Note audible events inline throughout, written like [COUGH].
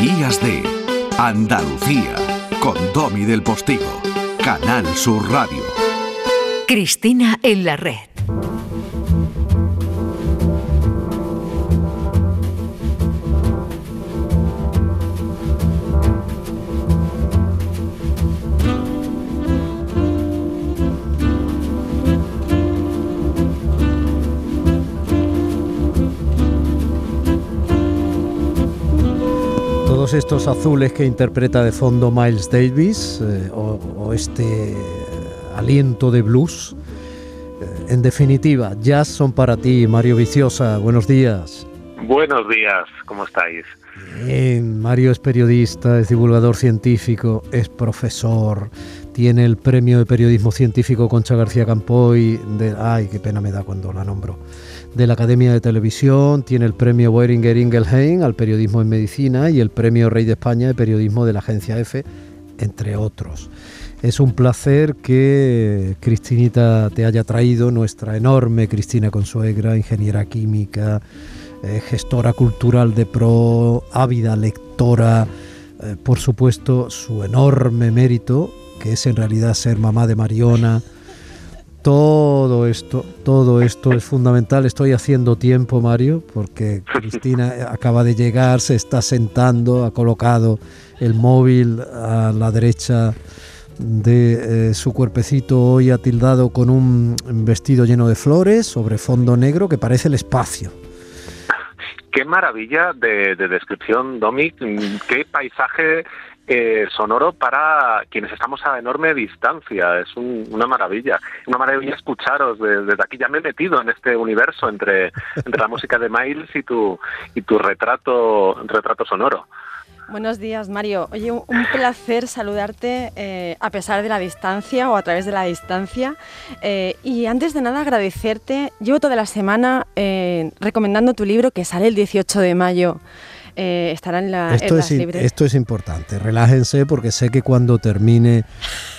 Días de Andalucía con Domi del Postigo, Canal Sur Radio. Cristina en la red. Estos azules que interpreta de fondo Miles Davis eh, o, este aliento de blues. Eh, en definitiva, jazz son para ti, Mario Viciosa. Buenos días. Buenos días, ¿cómo estáis? Mario es periodista, es divulgador científico, es profesor, tiene el premio de periodismo científico Concha García Campoy. De, ay, qué pena me da cuando la nombro de la Academia de Televisión, tiene el premio Weringer Ingelheim al periodismo en medicina y el premio Rey de España de periodismo de la agencia EFE, entre otros. Es un placer que Cristinita te haya traído, nuestra enorme Cristina Consuegra, ingeniera química, eh, gestora cultural de pro, ávida lectora, eh, por supuesto su enorme mérito, que es en realidad ser mamá de Mariona, todo esto, todo esto es fundamental. Estoy haciendo tiempo, Mario, porque Cristina [LAUGHS] acaba de llegar, se está sentando, ha colocado el móvil a la derecha de eh, su cuerpecito hoy tildado con un vestido lleno de flores sobre fondo negro que parece el espacio. Qué maravilla de, de descripción, Domi. Qué paisaje eh, sonoro para quienes estamos a enorme distancia. Es una maravilla. Una maravilla escucharos desde, aquí. Ya me he metido en este universo entre, entre la [LAUGHS] música de Miles y tu, y tu retrato, retrato sonoro. Buenos días, Mario. Oye, un placer saludarte eh, a pesar de la distancia o a través de la distancia. Eh, y antes de nada, agradecerte. Llevo toda la semana recomendando tu libro que sale el 18 de mayo eh, estará en, la, esto es, Esto es importante, relájense porque sé que cuando termine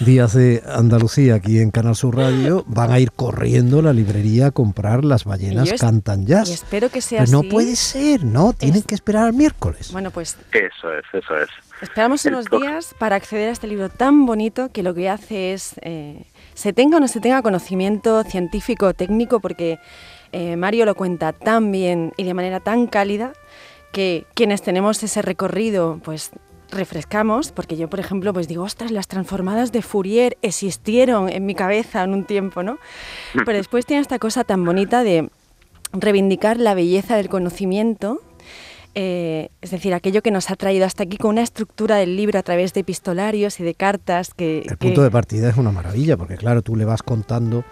Días de Andalucía aquí en Canal Sur Radio [LAUGHS] van a ir corriendo a la librería a comprar Las ballenas cantan jazz. Y espero que sea pues No puede ser, ¿no? Tienen que esperar al miércoles. Bueno, pues... Eso es, eso es. Esperamos unos días para acceder a este libro tan bonito que lo que hace es, eh, se tenga o no se tenga conocimiento científico o técnico, porque eh, Mario lo cuenta tan bien y de manera tan cálida que quienes tenemos ese recorrido, pues refrescamos, porque yo, por ejemplo, pues digo, ostras, las transformadas de Fourier existieron en mi cabeza en un tiempo, ¿no? [LAUGHS] Pero después tiene esta cosa tan bonita de reivindicar la belleza del conocimiento, eh, es decir, aquello que nos ha traído hasta aquí con una estructura del libro a través de epistolarios y de cartas que... El punto de partida es una maravilla, porque claro, tú le vas contando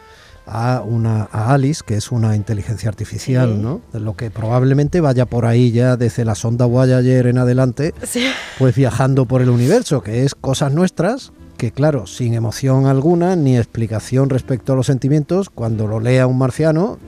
a, una, a Alice, que es una inteligencia artificial, ¿no? Lo que probablemente vaya por ahí ya desde la sonda Voyager en adelante, pues viajando por el universo, que es cosas nuestras, que claro, sin emoción alguna ni explicación respecto a los sentimientos, cuando lo lea un marciano,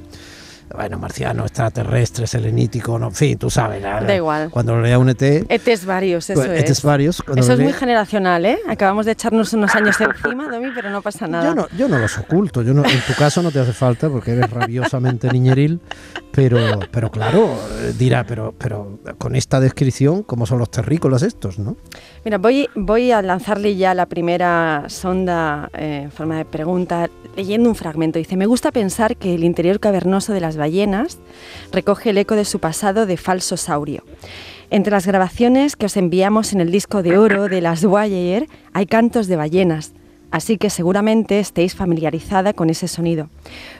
bueno, marciano, extraterrestre, selenítico, no, en fin, tú sabes. Da igual. Cuando lo lea un ET. ETs varios, eso pues, es. varios. Eso es muy generacional, ¿eh? Acabamos de echarnos unos años encima, Domi, pero no pasa nada. Yo no, yo no los oculto, yo no, en tu caso no te hace falta porque eres rabiosamente niñeril, pero, pero claro, dirá, pero, pero con esta descripción, ¿cómo son los terrícolas estos, no? Mira, voy, voy a lanzarle ya la primera sonda eh, en forma de pregunta, leyendo un fragmento. Dice, me gusta pensar que el interior cavernoso de las ballenas recoge el eco de su pasado de falso saurio. Entre las grabaciones que os enviamos en el disco de oro de las Voyager hay cantos de ballenas, así que seguramente estéis familiarizada con ese sonido.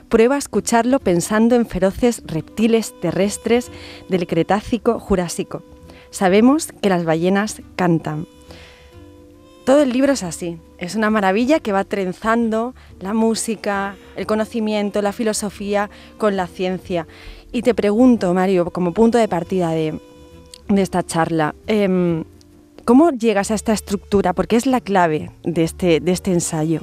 Prueba a escucharlo pensando en feroces reptiles terrestres del Cretácico-Jurásico. Sabemos que las ballenas cantan. Todo el libro es así, es una maravilla que va trenzando la música, el conocimiento, la filosofía con la ciencia. Y te pregunto, Mario, como punto de partida de, esta charla, em, ¿cómo llegas a esta estructura? Porque es la clave de este, de este ensayo.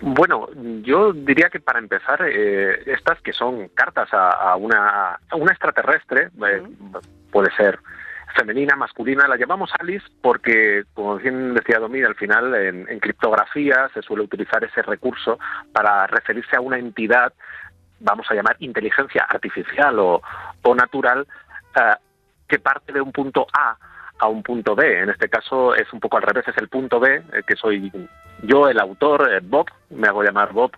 Bueno, yo diría que para empezar, eh, estas que son cartas a, una, una, extraterrestre, eh, puede ser femenina, masculina, la llamamos Alice porque, como bien decía Domi, al final en, criptografía se suele utilizar ese recurso para referirse a una entidad, vamos a llamar inteligencia artificial o, natural, eh, que parte de un punto A a un punto B. En este caso es un poco al revés, es el punto B, eh, que soy yo, el autor, eh, Bob, me hago llamar Bob,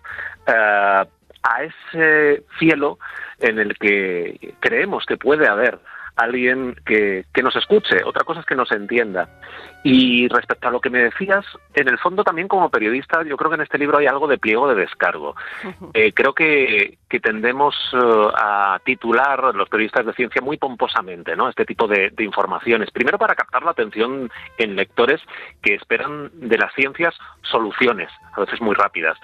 a ese cielo en el que creemos que puede haber alguien que, que, nos escuche, otra cosa es que nos entienda. Y respecto a lo que me decías, en el fondo también como periodista, yo creo que en este libro hay algo de pliego de descargo. Eh, creo que, que tendemos uh, a titular los periodistas de ciencia muy pomposamente ¿no? este tipo de, de informaciones. Primero para captar la atención en lectores que esperan de las ciencias soluciones, a veces muy rápidas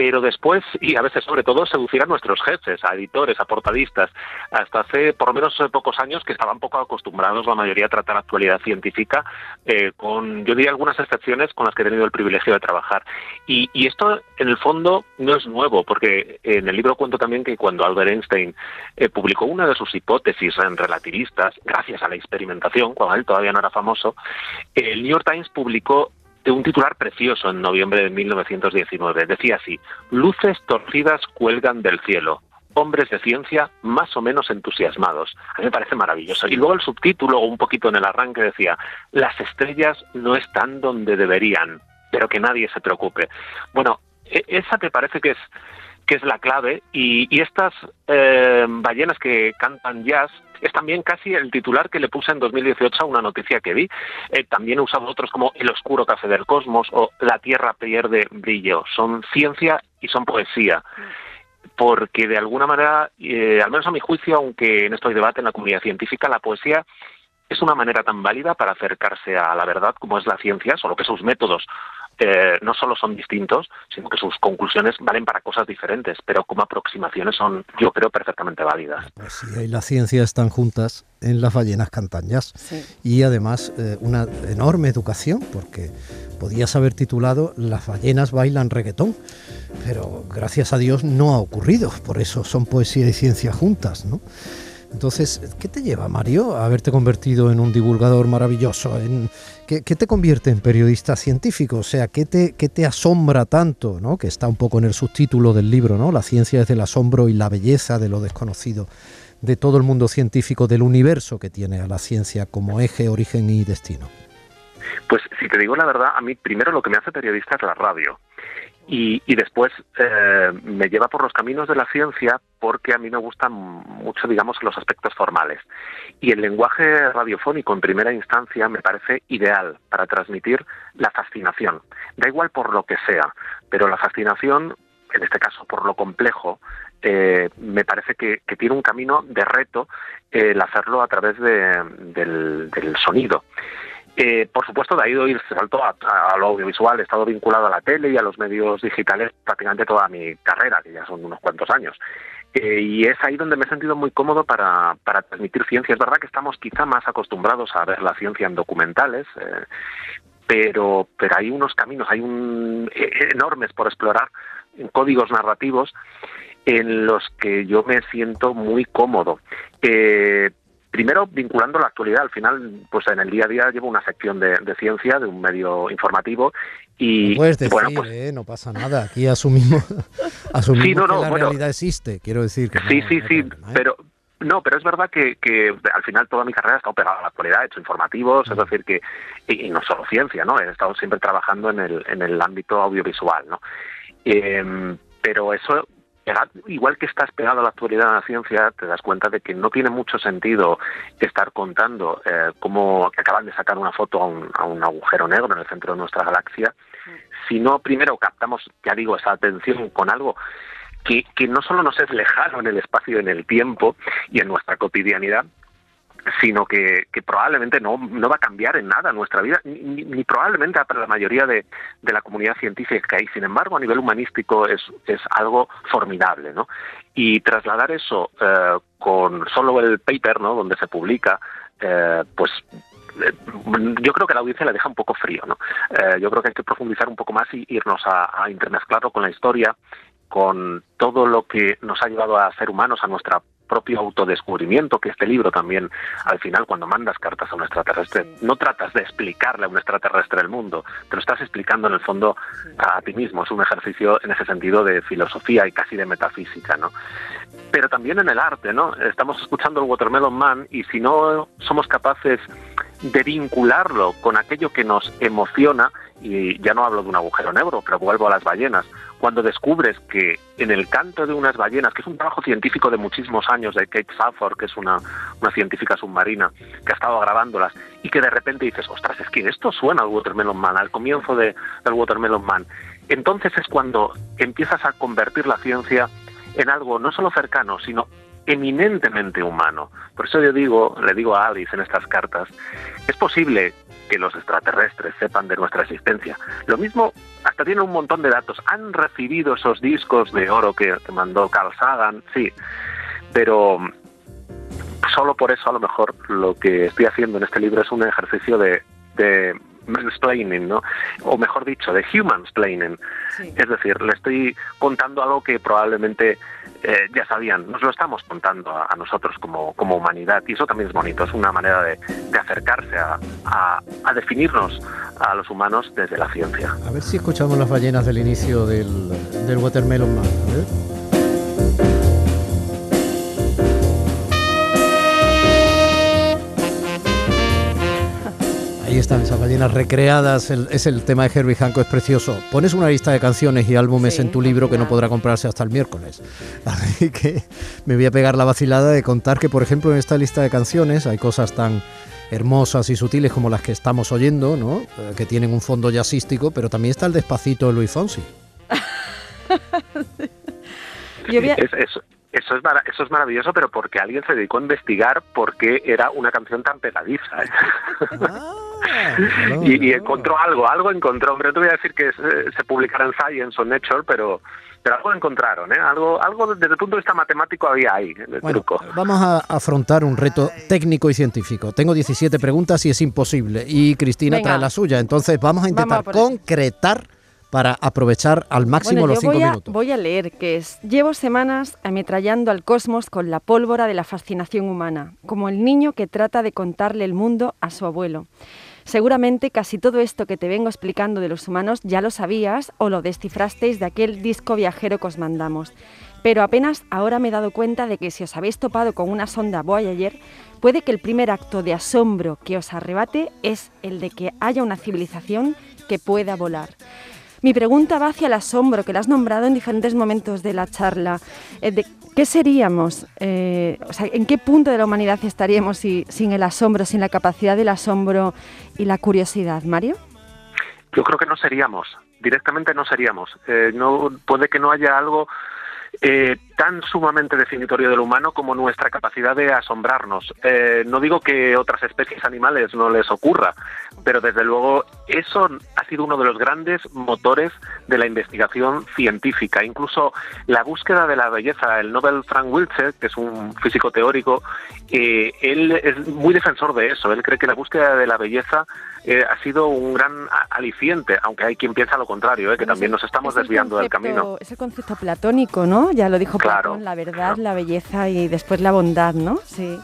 pero después, y a veces sobre todo, seducir a nuestros jefes, a editores, a portadistas. Hasta hace por lo menos pocos años que estaban poco acostumbrados la mayoría a tratar actualidad científica, eh, con, yo diría, algunas excepciones con las que he tenido el privilegio de trabajar. Y, y, esto, en el fondo, no es nuevo, porque en el libro cuento también que cuando Albert Einstein eh, publicó una de sus hipótesis en relativistas, gracias a la experimentación, cuando él todavía no era famoso, el New York Times publicó de un titular precioso en noviembre de 1919. Decía así, luces torcidas cuelgan del cielo, hombres de ciencia más o menos entusiasmados. A mí me parece maravilloso. Y luego el subtítulo, un poquito en el arranque, decía, las estrellas no están donde deberían, pero que nadie se preocupe. Bueno, e-, esa me parece que es que es la clave y, estas eh, ballenas que cantan jazz es también casi el titular que le puse en 2018 a una noticia que vi. Eh, también he usado otros como El oscuro café del cosmos o La tierra pierde brillo. Son ciencia y son poesía. Porque de alguna manera, eh, al menos a mi juicio, aunque en esto hay debate en la comunidad científica, la poesía es una manera tan válida para acercarse a la verdad como es la ciencia, solo que sus métodos eh, no solo son distintos, sino que sus conclusiones valen para cosas diferentes, pero como aproximaciones son, yo creo, perfectamente válidas. Pues sí, y la ciencia están juntas en las ballenas cantañas sí. y además eh, una enorme educación, porque podías haber titulado Las ballenas bailan reggaetón, pero gracias a Dios no ha ocurrido, por eso son poesía y ciencia juntas, ¿no? Entonces, ¿qué te lleva, Mario, a haberte convertido en un divulgador maravilloso? ¿qué, ¿qué, te convierte en periodista científico? O sea, ¿qué te, asombra tanto? ¿no? Que está un poco en el subtítulo del libro, ¿no? La ciencia es del asombro y la belleza de lo desconocido, de todo el mundo científico, del universo que tiene a la ciencia como eje, origen y destino. Pues si te digo la verdad, a mí primero lo que me hace periodista es la radio. Y, y, después eh, me lleva por los caminos de la ciencia porque a mí me gustan mucho, digamos, los aspectos formales. Y el lenguaje radiofónico en primera instancia me parece ideal para transmitir la fascinación. Da igual por lo que sea, pero la fascinación, en este caso por lo complejo, eh, me parece que, tiene un camino de reto el hacerlo a través de, del sonido. Eh, por supuesto, de ahí doy el salto a, lo audiovisual. He estado vinculado a la tele y a los medios digitales prácticamente toda mi carrera, que ya son unos cuantos años. Eh, y es ahí donde me he sentido muy cómodo para, transmitir ciencia. Es verdad que estamos quizá más acostumbrados a ver la ciencia en documentales, eh, pero, pero hay unos caminos, hay un, eh, enormes por explorar, códigos narrativos en los que yo me siento muy cómodo. Eh, primero vinculando la actualidad. Al final, pues en el día a día llevo una sección de, de ciencia, de un medio informativo. Y, no puedes decir, bueno, pues, eh, no pasa nada. Aquí asumimos, [LAUGHS] asumimos sí, no, no, que la bueno, realidad existe. Quiero decir que sí, sí, sí, problema, ¿eh? pero no, pero es verdad que, que, al final toda mi carrera ha estado pegada a la actualidad, he hecho informativos, es decir, que, y, y, no solo ciencia, ¿no? He estado siempre trabajando en el, en el ámbito audiovisual, ¿no? Eh, pero eso igual que estás pegado a la actualidad de la ciencia, te das cuenta de que no tiene mucho sentido estar contando eh, cómo acaban de sacar una foto a un, a un, agujero negro en el centro de nuestra galaxia, si no primero captamos, ya digo, esa atención con algo que, que no solo nos es lejano en el espacio y en el tiempo y en nuestra cotidianidad, sino que, que probablemente no, no, va a cambiar en nada nuestra vida, ni, ni probablemente para la mayoría de, de, la comunidad científica y sin embargo a nivel humanístico es, es algo formidable, ¿no? Y trasladar eso eh, con solo el paper, ¿no? Donde se publica, eh, pues yo creo que la audiencia la deja un poco frío, ¿no? Eh, yo creo que hay que profundizar un poco más y irnos a intermezclarlo con la historia, con todo lo que nos ha llevado a ser humanos, a nuestra propio autodescubrimiento, que este libro también, al final, cuando mandas cartas a un extraterrestre, sí. no tratas de explicarle a un extraterrestre el mundo, te lo estás explicando en el fondo sí. a ti mismo. Es un ejercicio en ese sentido de filosofía y casi de metafísica, ¿no? pero también en el arte, ¿no? Estamos escuchando el Watermelon Man y si no somos capaces de vincularlo con aquello que nos emociona, y ya no hablo de un agujero negro, pero vuelvo a las ballenas, cuando descubres que en el canto de unas ballenas, que es un trabajo científico de muchísimos años de Kate Safford, que es una, una científica submarina que ha estado grabándolas, y que de repente dices, ostras, es que esto suena al Watermelon Man, al comienzo de, del Watermelon Man. Entonces es cuando empiezas a convertir la ciencia en algo no solo cercano, sino eminentemente humano. Por eso yo digo, le digo a Alice en estas cartas, es posible que los extraterrestres sepan de nuestra existencia. Lo mismo, hasta tienen un montón de datos. Han recibido esos discos de oro que, mandó Carl Sagan, sí, pero solo por eso a lo mejor lo que estoy haciendo en este libro es un ejercicio de, de mansplaining, ¿no? O mejor dicho, de humansplaining. Es decir, le estoy contando algo que probablemente eh, ya sabían, nos lo estamos contando a, nosotros como, como, humanidad y eso también es bonito, es una manera de, acercarse a, definirnos a los humanos desde la ciencia. A ver si escuchamos las ballenas del inicio del, del Watermelon Man. Ahí están esas ballenas recreadas, es el tema de Herbie Hancock, es precioso. Pones una lista de canciones y álbumes en tu libro que no podrá comprarse hasta el miércoles. [LAUGHS] Así que me voy a pegar la vacilada de contar que, por ejemplo, en esta lista de canciones hay cosas tan hermosas y sutiles como las que estamos oyendo, ¿no? Eh, que tienen un fondo jazzístico, pero también está el despacito de Luis Fonsi. [LAUGHS] Eso es, eso es maravilloso, pero porque alguien se dedicó a investigar por qué era una canción tan pegadiza. ¿eh? [LAUGHS] Ah, y, encontró algo, algo encontró. Hombre, no te voy a decir que se, publicara en Science o Nature, pero, pero algo encontraron, ¿eh? Algo, algo desde el punto de vista matemático había ahí, truco. Vamos a afrontar un reto técnico y científico. Tengo 17 preguntas y es imposible. Y Cristina trae la suya. Entonces vamos a intentar concretar para aprovechar al máximo los cinco voy a, minutos. Voy a leer que es, llevo semanas ametrallando al cosmos con la pólvora de la fascinación humana, como el niño que trata de contarle el mundo a su abuelo. Seguramente casi todo esto que te vengo explicando de los humanos ya lo sabías o lo descifrasteis de aquel disco viajero que os mandamos. Pero apenas ahora me he dado cuenta de que si os habéis topado con una sonda Voyager, puede que el primer acto de asombro que os arrebate es el de que haya una civilización que pueda volar. Mi pregunta va hacia el asombro, que lo has nombrado en diferentes momentos de la charla. Eh, ¿Qué seríamos? Eh, o sea, ¿En qué punto de la humanidad estaríamos sin el asombro, sin la capacidad del asombro y la curiosidad, Mario? Yo creo que no seríamos, directamente no seríamos. Eh, no puede que no haya algo eh, tan sumamente definitorio del humano como nuestra capacidad de asombrarnos. No digo que otras especies animales no les ocurra, pero desde luego eso ha sido uno de los grandes motores de la investigación científica. Incluso la búsqueda de la belleza, el Nobel Frank Wilczek, que es un físico teórico, eh, él es muy defensor de eso. Él cree que la búsqueda de la belleza eh, ha sido un gran aliciente, aunque hay quien piensa lo contrario, eh, que también nos estamos desviando del camino. Ese concepto platónico, ¿no? Ya lo dijo Platón, la verdad, la belleza y después la bondad, ¿no? Sí.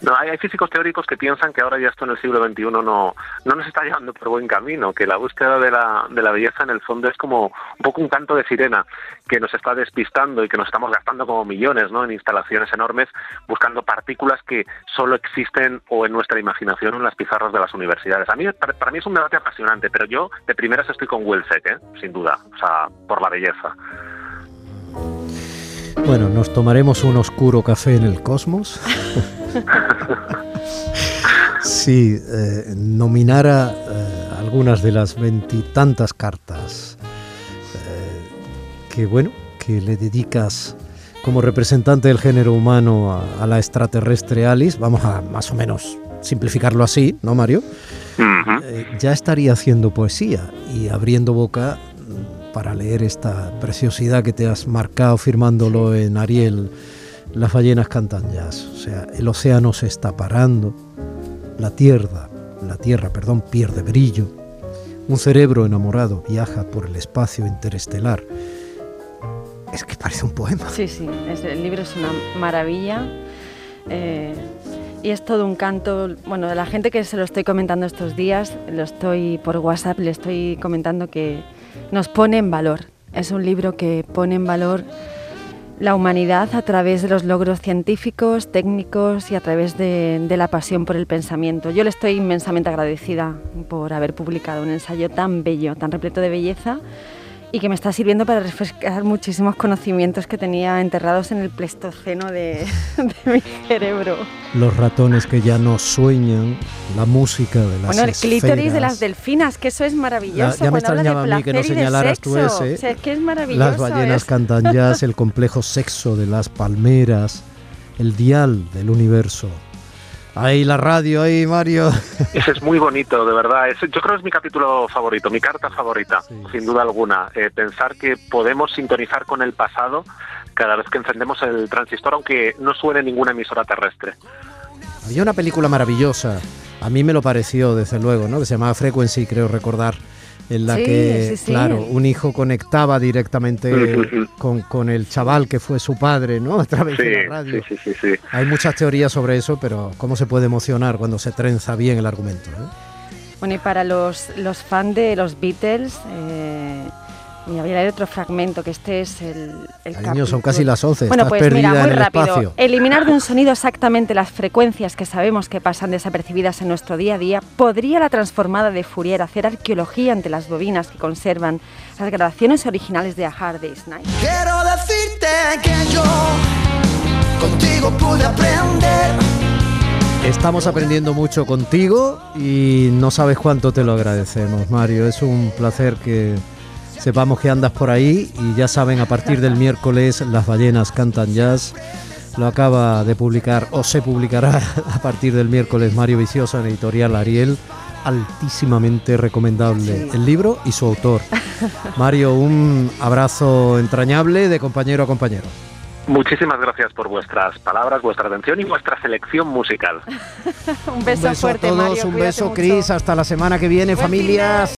No, hay, físicos teóricos que piensan que ahora ya esto en el siglo XXI no, no nos está llevando por buen camino, que la búsqueda de la, de la belleza en el fondo es como un poco un canto de sirena que nos está despistando y que nos estamos gastando como millones ¿no? en instalaciones enormes buscando partículas que solo existen o en nuestra imaginación o en las pizarras de las universidades. A mí, para, mí es un debate apasionante, pero yo de primeras estoy con Wilsek, ¿eh? sin duda, o sea, por la belleza. Bueno, nos tomaremos un oscuro café en el cosmos. [LAUGHS] si eh, nominara eh, algunas de las veintitantas cartas eh, que, bueno, que le dedicas como representante del género humano a, la extraterrestre Alice, vamos a más o menos simplificarlo así, ¿no, Mario? ya estaría haciendo poesía y abriendo boca para leer esta preciosidad que te has marcado firmándolo en Ariel, las ballenas cantan jazz. O sea, el océano se está parando, la tierra, la tierra, perdón, pierde brillo, un cerebro enamorado viaja por el espacio interestelar. Es que parece un poema. Sí, sí, el libro es una maravilla. Eh, y es todo un canto, bueno, la gente que se lo estoy comentando estos días, lo estoy por WhatsApp, le estoy comentando que, nos pone en valor. Es un libro que pone en valor la humanidad a través de los logros científicos, técnicos y a través de, la pasión por el pensamiento. Yo le estoy inmensamente agradecida por haber publicado un ensayo tan bello, tan repleto de belleza y que me está sirviendo para refrescar muchísimos conocimientos que tenía enterrados en el pleistoceno de, [LAUGHS] de, mi cerebro. Los ratones que ya no sueñan, la música de las Bueno, el esferas. clítoris de las delfinas, que eso es maravilloso. Ya, ya me extrañaba a mí que no señalaras tú ese. O sea, es que es maravilloso. Las ballenas es- cantan jazz, el [LAUGHS] complejo sexo de las palmeras, el dial del universo. Ahí la radio, ahí Mario. [LAUGHS] Ese es muy bonito, de verdad. Yo creo que es mi capítulo favorito, mi carta favorita, Sí. sin duda alguna. Eh, pensar que podemos sintonizar con el pasado cada vez que encendemos el transistor, aunque no suene ninguna emisora terrestre. Había una película maravillosa, a mí me lo pareció desde luego, ¿no? Que se llamaba Frequency, creo recordar, en la Sí, que, sí, sí. claro, un hijo conectaba directamente con, con el chaval que fue su padre, ¿no? [LAUGHS] A través Sí, de la radio. sí, sí, sí, sí. Hay muchas teorías sobre eso, pero cómo se puede emocionar cuando se trenza bien el argumento, ¿no? Bueno, y para los, los fans de los Beatles, eh, mira, voy a leer otro fragmento, que este es el, el Cariño, son casi las 11, Bueno, estás pues perdida mira, muy en el rápido. espacio. Eliminar de un sonido exactamente las frecuencias que sabemos que pasan desapercibidas en nuestro día a día, ¿podría la transformada de Fourier hacer arqueología ante las bobinas que conservan las grabaciones originales de A Hard Day's Night? Quiero decirte que yo contigo pude aprender. Estamos aprendiendo mucho contigo y no sabes cuánto te lo agradecemos, Mario. Es un placer que sepamos que andas por ahí y ya saben, a partir del miércoles las ballenas cantan jazz. Lo acaba de publicar o se publicará [LAUGHS] a partir del miércoles Mario Vicioso en editorial Ariel. Altísimamente recomendable el libro y su autor. Mario, un abrazo entrañable de compañero a compañero. Muchísimas gracias por vuestras palabras, vuestra atención y vuestra selección musical. [LAUGHS] Un beso, fuerte, a todos, Mario. un beso. Cris. Hasta la semana que viene, Buen familias.